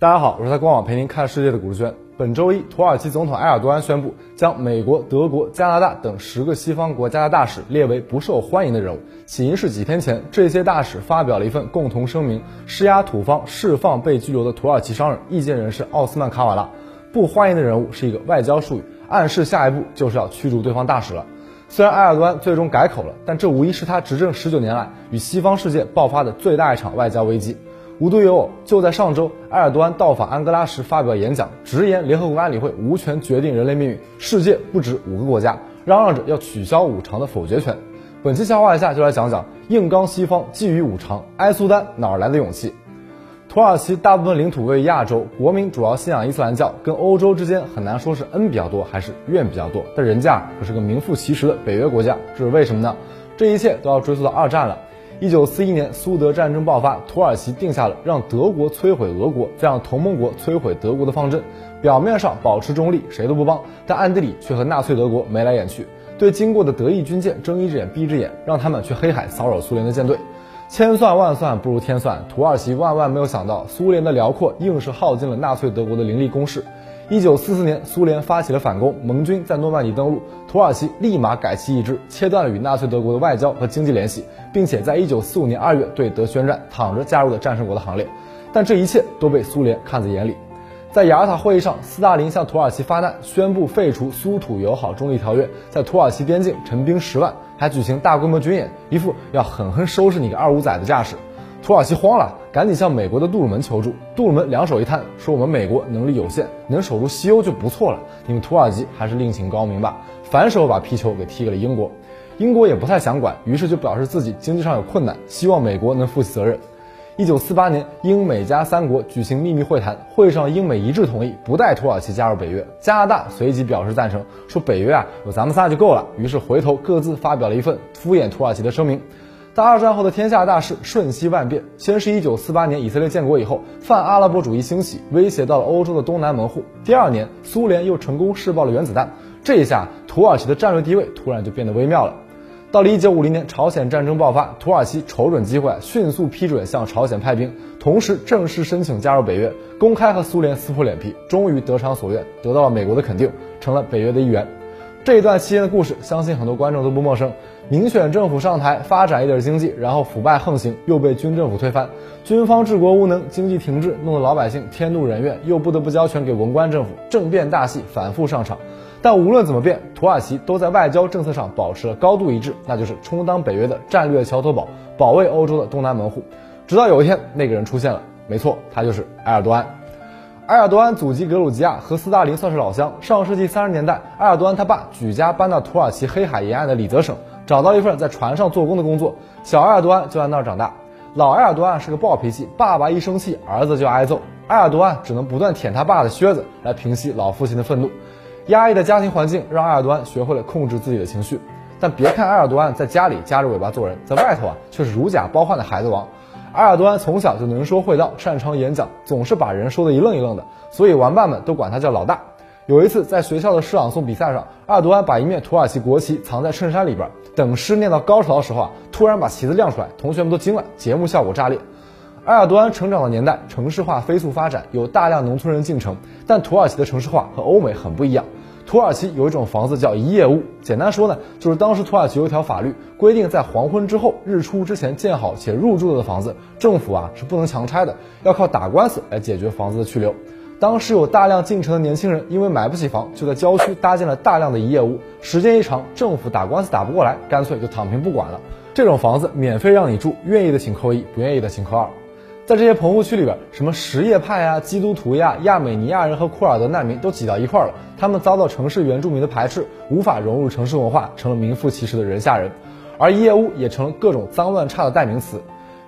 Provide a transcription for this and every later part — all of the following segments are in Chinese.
大家好，我是在官网陪您看世界的古志轩。本周一，土耳其总统埃尔多安宣布将美国、德国、加拿大等十个西方国家的大使列为不受欢迎的人物。起因是几天前，这些大使发表了一份共同声明，施压土方释放被拘留的土耳其商人、意见人士奥斯曼卡瓦拉。不欢迎的人物是一个外交术语，暗示下一步就是要驱逐对方大使了。虽然埃尔多安最终改口了，但这无疑是他执政十九年来与西方世界爆发的最大一场外交危机。无独有偶，就在上周，埃尔多安到访安哥拉时发表演讲，直言联合国安理会无权决定人类命运，世界不止五个国家，嚷嚷着要取消五常的否决权。本期笑话一下就来讲讲硬刚西方觊觎五常，埃苏丹哪来的勇气？土耳其大部分领土位于亚洲，国民主要信仰伊斯兰教，跟欧洲之间很难说是恩比较多还是怨比较多，但人家可是个名副其实的北约国家，这是为什么呢？这一切都要追溯到二战了。一九四一年，苏德战争爆发，土耳其定下了让德国摧毁俄国，再让同盟国摧毁德国的方针。表面上保持中立，谁都不帮，但暗地里却和纳粹德国眉来眼去，对经过的德意军舰睁一只眼闭一只眼，让他们去黑海骚扰苏联的舰队。千算万算不如天算，土耳其万万没有想到，苏联的辽阔硬是耗尽了纳粹德国的凌厉攻势。一九四四年，苏联发起了反攻，盟军在诺曼底登陆，土耳其立马改旗易帜，切断了与纳粹德国的外交和经济联系，并且在一九四五年二月对德宣战，躺着加入了战胜国的行列。但这一切都被苏联看在眼里。在雅尔塔会议上，斯大林向土耳其发难，宣布废除苏土友好中立条约，在土耳其边境陈兵十万，还举行大规模军演，一副要狠狠收拾你个二五仔的架势。土耳其慌了，赶紧向美国的杜鲁门求助。杜鲁门两手一摊，说：“我们美国能力有限，能守住西欧就不错了。你们土耳其还是另请高明吧。”反手把皮球给踢给了英国。英国也不太想管，于是就表示自己经济上有困难，希望美国能负起责任。一九四八年，英美加三国举行秘密会谈，会上英美一致同意不带土耳其加入北约。加拿大随即表示赞成，说北约啊有咱们仨就够了。于是回头各自发表了一份敷衍土耳其的声明。在二战后的天下大势瞬息万变，先是一九四八年以色列建国以后，泛阿拉伯主义兴起，威胁到了欧洲的东南门户。第二年，苏联又成功试爆了原子弹，这一下土耳其的战略地位突然就变得微妙了。到了一九五零年，朝鲜战争爆发，土耳其瞅准机会，迅速批准向朝鲜派兵，同时正式申请加入北约，公开和苏联撕破脸皮，终于得偿所愿，得到了美国的肯定，成了北约的一员。这一段期间的故事，相信很多观众都不陌生。民选政府上台，发展一点经济，然后腐败横行，又被军政府推翻，军方治国无能，经济停滞，弄得老百姓天怒人怨，又不得不交权给文官政府，政变大戏反复上场。但无论怎么变，土耳其都在外交政策上保持了高度一致，那就是充当北约的战略桥头堡，保卫欧洲的东南门户。直到有一天，那个人出现了，没错，他就是埃尔多安。埃尔多安祖籍格鲁吉亚，和斯大林算是老乡。上世纪三十年代，埃尔多安他爸举家搬到土耳其黑海沿岸的里泽省，找到一份在船上做工的工作。小埃尔多安就在那儿长大。老埃尔多安是个暴脾气，爸爸一生气，儿子就挨揍。埃尔多安只能不断舔他爸的靴子来平息老父亲的愤怒。压抑的家庭环境让埃尔多安学会了控制自己的情绪。但别看埃尔多安在家里夹着尾巴做人，在外头啊却是如假包换的孩子王。埃尔多安从小就能说会道，擅长演讲，总是把人说的一愣一愣的，所以玩伴们都管他叫老大。有一次在学校的诗朗诵比赛上，埃尔多安把一面土耳其国旗藏在衬衫里边，等诗念到高潮的时候啊，突然把旗子亮出来，同学们都惊了，节目效果炸裂。埃尔多安成长的年代，城市化飞速发展，有大量农村人进城，但土耳其的城市化和欧美很不一样。土耳其有一种房子叫一夜屋，简单说呢，就是当时土耳其有一条法律规定，在黄昏之后、日出之前建好且入住的房子，政府啊是不能强拆的，要靠打官司来解决房子的去留。当时有大量进城的年轻人，因为买不起房，就在郊区搭建了大量的一夜屋。时间一长，政府打官司打不过来，干脆就躺平不管了。这种房子免费让你住，愿意的请扣一，不愿意的请扣二。在这些棚户区里边，什么什叶派啊、基督徒呀、亚美尼亚人和库尔德难民都挤到一块了。他们遭到城市原住民的排斥，无法融入城市文化，成了名副其实的人下人。而一夜屋也成了各种脏乱差的代名词。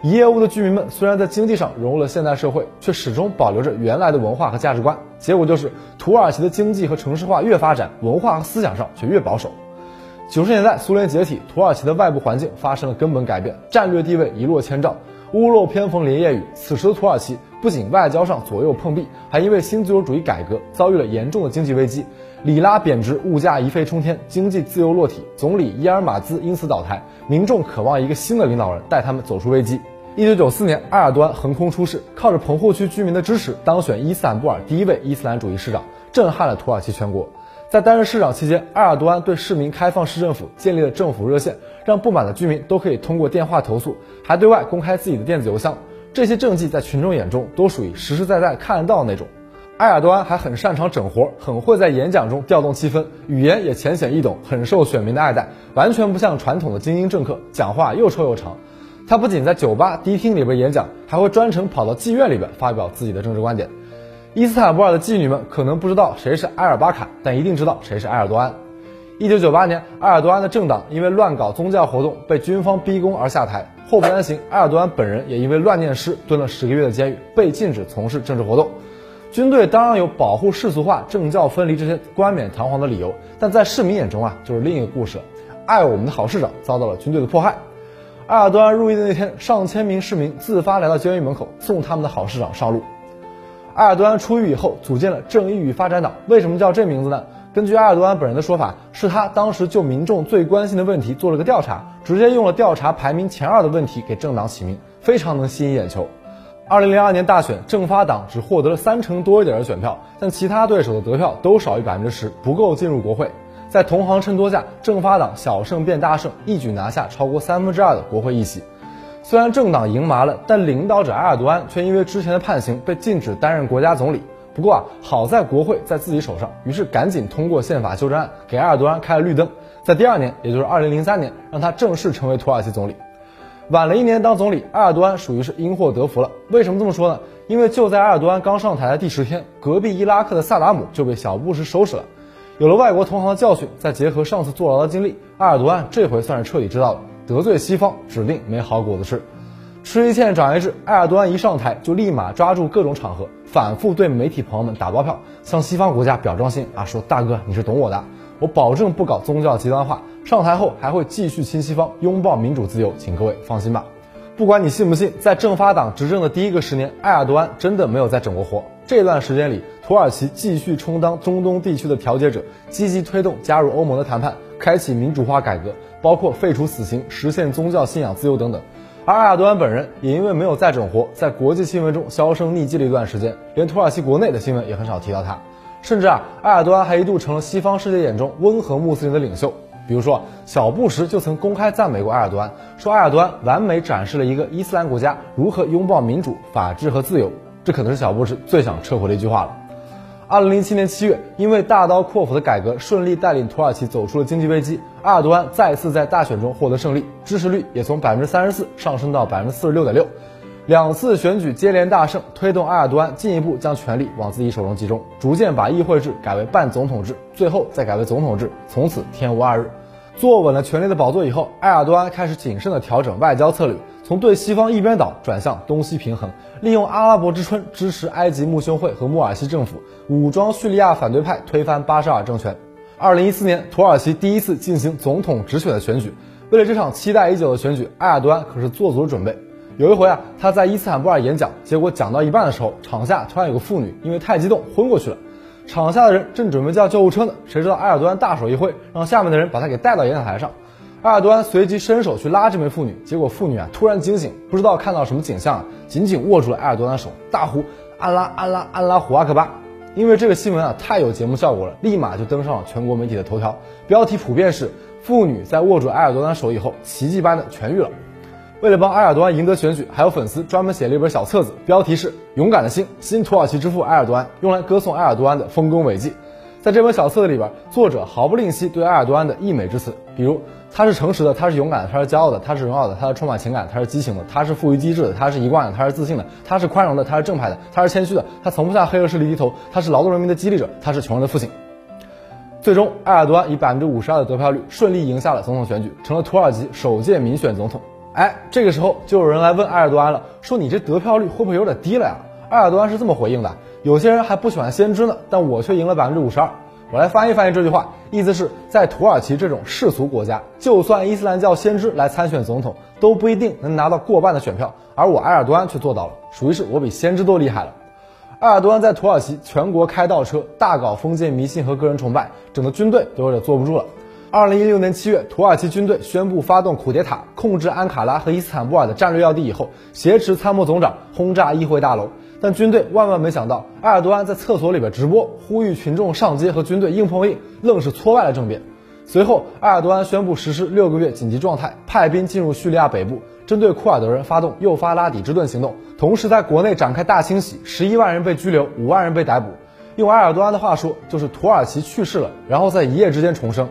一夜屋的居民们虽然在经济上融入了现代社会，却始终保留着原来的文化和价值观。结果就是土耳其的经济和城市化越发展，文化和思想上却越保守。九十年代苏联解体，土耳其的外部环境发生了根本改变，战略地位一落千丈。屋漏偏逢连夜雨，此时的土耳其不仅外交上左右碰壁，还因为新自由主义改革遭遇了严重的经济危机，里拉贬值，物价一飞冲天，经济自由落体，总理伊尔马兹因此倒台，民众渴望一个新的领导人带他们走出危机。一九九四年，埃尔多安横空出世，靠着棚户区居民的支持，当选伊斯坦布尔第一位伊斯兰主义市长，震撼了土耳其全国。在担任市长期间，埃尔多安对市民开放市政府，建立了政府热线，让不满的居民都可以通过电话投诉，还对外公开自己的电子邮箱。这些政绩在群众眼中都属于实实在在看得到的那种。埃尔多安还很擅长整活，很会在演讲中调动气氛，语言也浅显易懂，很受选民的爱戴，完全不像传统的精英政客，讲话又臭又长。他不仅在酒吧、迪厅里边演讲，还会专程跑到妓院里边发表自己的政治观点。伊斯坦布尔的妓女们可能不知道谁是埃尔巴卡，但一定知道谁是埃尔多安。一九九八年，埃尔多安的政党因为乱搞宗教活动被军方逼宫而下台。祸不单行，埃尔多安本人也因为乱念诗蹲了十个月的监狱，被禁止从事政治活动。军队当然有保护世俗化、政教分离这些冠冕堂皇的理由，但在市民眼中啊，就是另一个故事。爱我们的好市长遭到了军队的迫害。埃尔多安入狱的那天，上千名市民自发来到监狱门口送他们的好市长上路。埃尔多安出狱以后，组建了正义与发展党。为什么叫这名字呢？根据埃尔多安本人的说法，是他当时就民众最关心的问题做了个调查，直接用了调查排名前二的问题给政党起名，非常能吸引眼球。二零零二年大选，正发党只获得了三成多一点的选票，但其他对手的得票都少于百分之十，不够进入国会。在同行衬托下，正发党小胜变大胜，一举拿下超过三分之二的国会议席。虽然政党赢麻了，但领导者埃尔多安却因为之前的判刑被禁止担任国家总理。不过啊，好在国会在自己手上，于是赶紧通过宪法修正案，给埃尔多安开了绿灯。在第二年，也就是二零零三年，让他正式成为土耳其总理。晚了一年当总理，埃尔多安属于是因祸得福了。为什么这么说呢？因为就在埃尔多安刚上台的第十天，隔壁伊拉克的萨达姆就被小布什收拾了。有了外国同行的教训，再结合上次坐牢的经历，埃尔多安这回算是彻底知道了。得罪西方，指定没好果子吃。吃一堑长一智，埃尔多安一上台就立马抓住各种场合，反复对媒体朋友们打包票，向西方国家表忠心啊，说大哥你是懂我的，我保证不搞宗教极端化。上台后还会继续亲西方，拥抱民主自由，请各位放心吧。不管你信不信，在正发党执政的第一个十年，埃尔多安真的没有再整过活。这段时间里，土耳其继续充当中东地区的调解者，积极推动加入欧盟的谈判，开启民主化改革。包括废除死刑、实现宗教信仰自由等等，而埃尔多安本人也因为没有再整活，在国际新闻中销声匿迹了一段时间，连土耳其国内的新闻也很少提到他。甚至啊，埃尔多安还一度成了西方世界眼中温和穆斯林的领袖。比如说，小布什就曾公开赞美过埃尔多安，说埃尔多安完美展示了一个伊斯兰国家如何拥抱民主、法治和自由。这可能是小布什最想撤回的一句话了。二零零七年七月，因为大刀阔斧的改革顺利带领土耳其走出了经济危机，埃尔多安再次在大选中获得胜利，支持率也从百分之三十四上升到百分之四十六点六。两次选举接连大胜，推动埃尔多安进一步将权力往自己手中集中，逐渐把议会制改为半总统制，最后再改为总统制，从此天无二日。坐稳了权力的宝座以后，埃尔多安开始谨慎地调整外交策略。从对西方一边倒转向东西平衡，利用阿拉伯之春支持埃及穆兄会和穆尔西政府，武装叙利亚反对派，推翻巴沙尔政权。二零一四年，土耳其第一次进行总统直选的选举。为了这场期待已久的选举，埃尔多安可是做足了准备。有一回啊，他在伊斯坦布尔演讲，结果讲到一半的时候，场下突然有个妇女因为太激动昏过去了。场下的人正准备叫救护车呢，谁知道埃尔多安大手一挥，让下面的人把他给带到演讲台上。埃尔多安随即伸手去拉这名妇女，结果妇女啊突然惊醒，不知道看到什么景象，紧紧握住了埃尔多安的手，大呼安拉安拉安拉胡阿克巴。因为这个新闻啊太有节目效果了，立马就登上了全国媒体的头条，标题普遍是妇女在握住埃尔多安手以后奇迹般的痊愈了。为了帮埃尔多安赢得选举，还有粉丝专门写了一本小册子，标题是勇敢的心，新土耳其之父埃尔多安，用来歌颂埃尔多安的丰功伟绩。在这本小册子里边，作者毫不吝惜对埃尔多安的溢美之词，比如他是诚实的，他是勇敢的，他是骄傲的，他是荣耀的，他是充满情感，他是激情的，他是富于机智的，他是一贯的，他是自信的，他是宽容的，他是正派的，他是谦虚的，他从不向黑恶势力低头，他是劳动人民的激励者，他是穷人的父亲。最终，埃尔多安以百分之五十二的得票率顺利赢下了总统选举，成了土耳其首届民选总统。哎，这个时候就有人来问埃尔多安了，说你这得票率会不会有点低了呀？埃尔多安是这么回应的。有些人还不喜欢先知呢，但我却赢了百分之五十二。我来翻译翻译这句话，意思是在土耳其这种世俗国家，就算伊斯兰教先知来参选总统，都不一定能拿到过半的选票，而我埃尔多安却做到了，属于是我比先知都厉害了。埃尔多安在土耳其全国开倒车，大搞封建迷信和个人崇拜，整个军队都有点坐不住了。二零一六年七月，土耳其军队宣布发动库迭塔，控制安卡拉和伊斯坦布尔的战略要地以后，挟持参谋总长轰炸议会大楼。但军队万万没想到，埃尔多安在厕所里边直播，呼吁群众上街和军队硬碰硬，愣是挫败了政变。随后，埃尔多安宣布实施六个月紧急状态，派兵进入叙利亚北部，针对库尔德人发动幼发拉底之盾行动，同时在国内展开大清洗，十一万人被拘留，五万人被逮捕。用埃尔多安的话说，就是土耳其去世了，然后在一夜之间重生。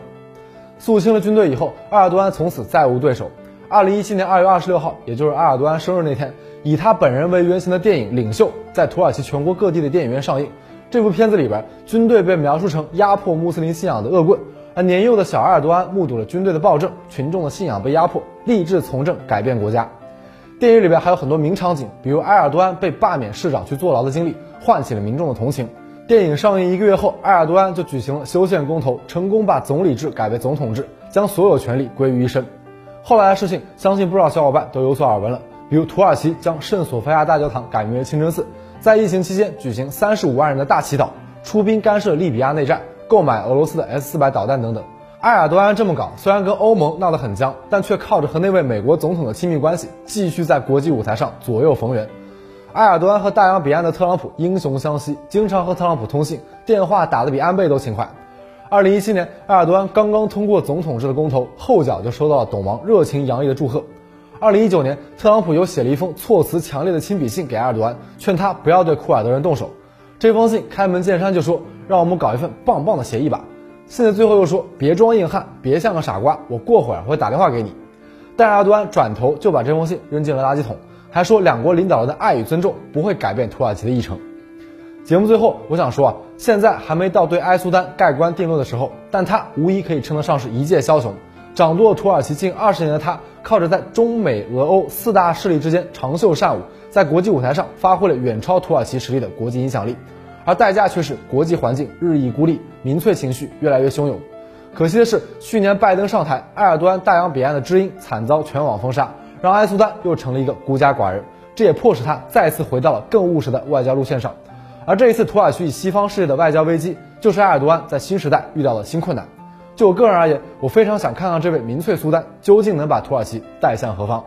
肃清了军队以后，埃尔多安从此再无对手。二零一七年二月二十六号，也就是埃尔多安生日那天，以他本人为原型的电影《领袖》在土耳其全国各地的电影院上映。这部片子里边，军队被描述成压迫穆斯林信仰的恶棍，而年幼的小埃尔多安目睹了军队的暴政，群众的信仰被压迫，立志从政改变国家。电影里边还有很多名场景，比如埃尔多安被罢免市长去坐牢的经历，唤起了民众的同情。电影上映一个月后，埃尔多安就举行了修宪公投，成功把总理制改为总统制，将所有权力归于一身。后来的事情，相信不少小伙伴都有所耳闻了，比如土耳其将圣索菲亚大教堂改名为清真寺，在疫情期间举行三十五万人的大祈祷，出兵干涉利比亚内战，购买俄罗斯的 S 四百导弹等等。埃尔多安这么搞，虽然跟欧盟闹得很僵，但却靠着和那位美国总统的亲密关系，继续在国际舞台上左右逢源。埃尔多安和大洋彼岸的特朗普英雄相惜，经常和特朗普通信，电话打得比安倍都勤快。二零一七年，埃尔多安刚刚通过总统制的公投，后脚就收到了董王热情洋溢的祝贺。二零一九年，特朗普又写了一封措辞强烈的亲笔信给埃尔多安，劝他不要对库尔德人动手。这封信开门见山就说，让我们搞一份棒棒的协议吧。信的最后又说，别装硬汉，别像个傻瓜，我过会儿会打电话给你。但埃尔多安转头就把这封信扔进了垃圾桶。还说两国领导人的爱与尊重不会改变土耳其的议程。节目最后，我想说啊，现在还没到对埃苏丹盖棺定论的时候，但他无疑可以称得上是一介枭雄。掌舵土耳其近二十年的他，靠着在中美俄欧四大势力之间长袖善舞，在国际舞台上发挥了远超土耳其实力的国际影响力，而代价却是国际环境日益孤立，民粹情绪越来越汹涌。可惜的是，去年拜登上台，埃尔多安大洋彼岸的知音惨遭全网封杀。让埃苏丹又成了一个孤家寡人，这也迫使他再次回到了更务实的外交路线上。而这一次土耳其与西方世界的外交危机，就是埃尔多安在新时代遇到的新困难。就我个人而言，我非常想看看这位民粹苏丹究竟能把土耳其带向何方。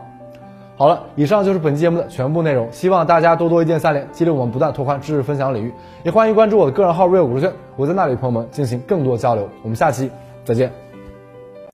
好了，以上就是本期节目的全部内容，希望大家多多一键三连，激励我们不断拓宽知识分享领域。也欢迎关注我的个人号 real 古书轩，我在那里与朋友们进行更多交流。我们下期再见。